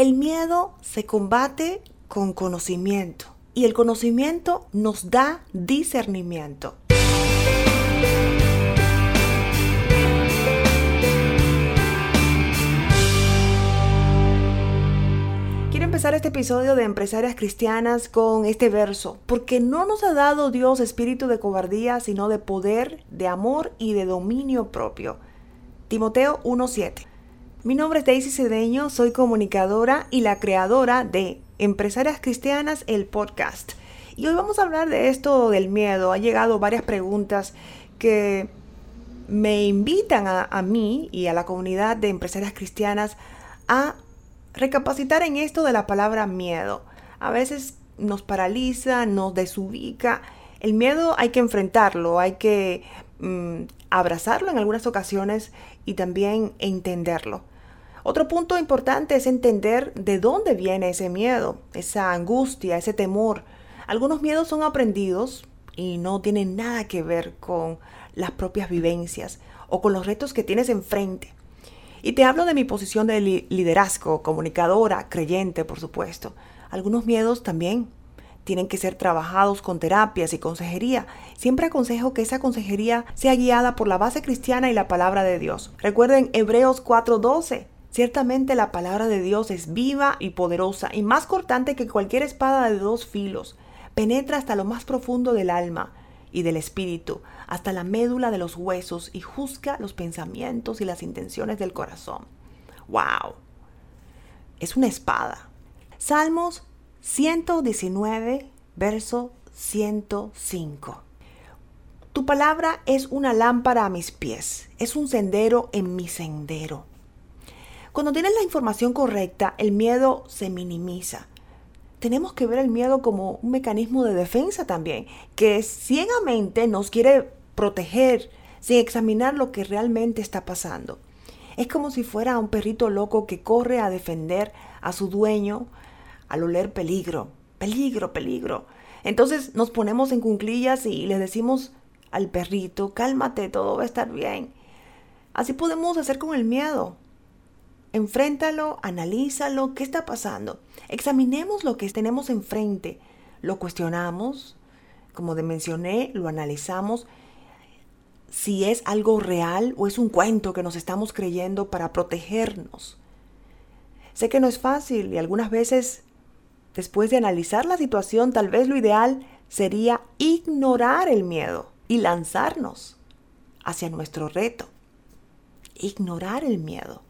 El miedo se combate con conocimiento y el conocimiento nos da discernimiento. Quiero empezar este episodio de Empresarias Cristianas con este verso, porque no nos ha dado Dios espíritu de cobardía, sino de poder, de amor y de dominio propio. Timoteo 1.7. Mi nombre es Daisy Cedeño, soy comunicadora y la creadora de Empresarias Cristianas, el podcast. Y hoy vamos a hablar de esto del miedo. Ha llegado varias preguntas que me invitan a, mí y a la comunidad de empresarias cristianas a recapacitar en esto de la palabra miedo. A veces nos paraliza, nos desubica. El miedo hay que enfrentarlo, hay que mm, abrazarlo en algunas ocasiones y también entenderlo. Otro punto importante es entender de dónde viene ese miedo, esa angustia, ese temor. Algunos miedos son aprendidos y no tienen nada que ver con las propias vivencias o con los retos que tienes enfrente. Y te hablo de mi posición de liderazgo, comunicadora, creyente, por supuesto. Algunos miedos también tienen que ser trabajados con terapias y consejería. Siempre aconsejo que esa consejería sea guiada por la base cristiana y la palabra de Dios. Recuerden Hebreos 4:12. Ciertamente la palabra de Dios es viva y poderosa y más cortante que cualquier espada de dos filos. Penetra hasta lo más profundo del alma y del espíritu, hasta la médula de los huesos y juzga los pensamientos y las intenciones del corazón. ¡Wow! Es una espada. Salmos 119, verso 105. Tu palabra es una lámpara a mis pies, es un sendero en mi sendero. Cuando tienes la información correcta, el miedo se minimiza. Tenemos que ver el miedo como un mecanismo de defensa también, que ciegamente nos quiere proteger sin examinar lo que realmente está pasando. Es como si fuera un perrito loco que corre a defender a su dueño al oler peligro, peligro, peligro. Entonces nos ponemos en cunclillas y le decimos al perrito, cálmate, todo va a estar bien. Así podemos hacer con el miedo. Enfréntalo, analízalo, ¿qué está pasando? Examinemos lo que tenemos enfrente, lo cuestionamos, como mencioné, lo analizamos, si es algo real o es un cuento que nos estamos creyendo para protegernos. Sé que no es fácil y algunas veces, después de analizar la situación, tal vez lo ideal sería ignorar el miedo y lanzarnos hacia nuestro reto. Ignorar el miedo.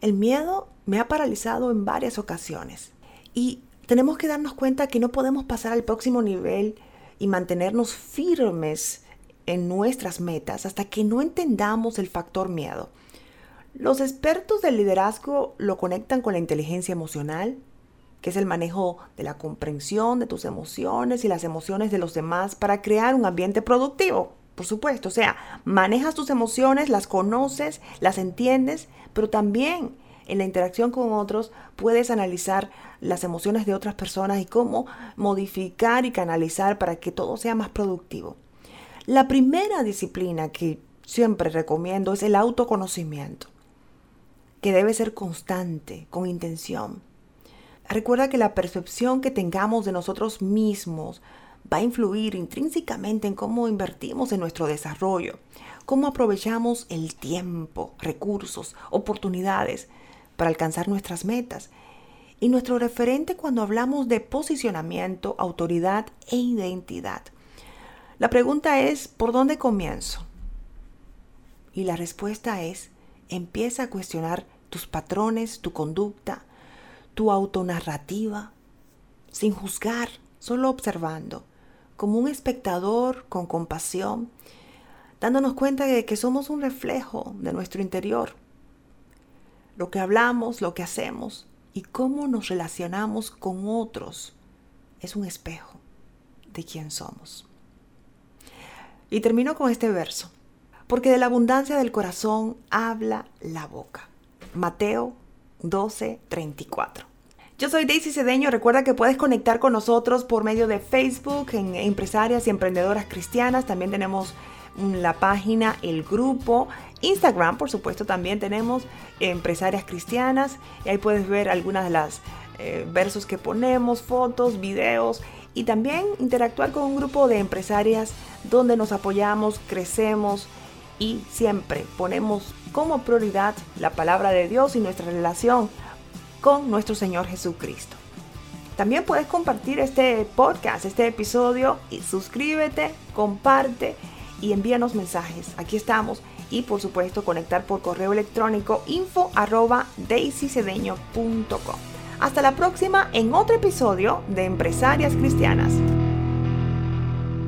El miedo me ha paralizado en varias ocasiones y tenemos que darnos cuenta que no podemos pasar al próximo nivel y mantenernos firmes en nuestras metas hasta que no entendamos el factor miedo. Los expertos del liderazgo lo conectan con la inteligencia emocional, que es el manejo de la comprensión de tus emociones y las emociones de los demás para crear un ambiente productivo por supuesto. O sea, manejas tus emociones, las conoces, las entiendes, pero también en la interacción con otros puedes analizar las emociones de otras personas y cómo modificar y canalizar para que todo sea más productivo. La primera disciplina que siempre recomiendo es el autoconocimiento, que debe ser constante, con intención. Recuerda que la percepción que tengamos de nosotros mismos va a influir intrínsecamente en cómo invertimos en nuestro desarrollo, cómo aprovechamos el tiempo, recursos, oportunidades para alcanzar nuestras metas. Y nuestro referente cuando hablamos de posicionamiento, autoridad e identidad. La pregunta es, ¿por dónde comienzo? Y la respuesta es, empieza a cuestionar tus patrones, tu conducta, tu autonarrativa, sin juzgar, solo observando como un espectador con compasión, dándonos cuenta de que somos un reflejo de nuestro interior. Lo que hablamos, lo que hacemos y cómo nos relacionamos con otros es un espejo de quién somos. Y termino con este verso, porque de la abundancia del corazón habla la boca. Mateo 12, 34. Yo soy Daisy Cedeño. Recuerda que puedes conectar con nosotros por medio de Facebook en Empresarias y Emprendedoras Cristianas. También tenemos la página, el grupo. Instagram, por supuesto, también tenemos empresarias cristianas. Y ahí puedes ver algunas de las eh, versos que ponemos, fotos, videos y también interactuar con un grupo de empresarias donde nos apoyamos, crecemos y siempre ponemos como prioridad la palabra de Dios y nuestra relación con nuestro Señor Jesucristo. También puedes compartir este podcast, este episodio y suscríbete, comparte y envíanos mensajes. Aquí estamos y por supuesto conectar por correo electrónico info arroba Hasta la próxima en otro episodio de Empresarias Cristianas.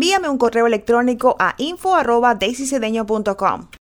envíame un correo electrónico a info arroba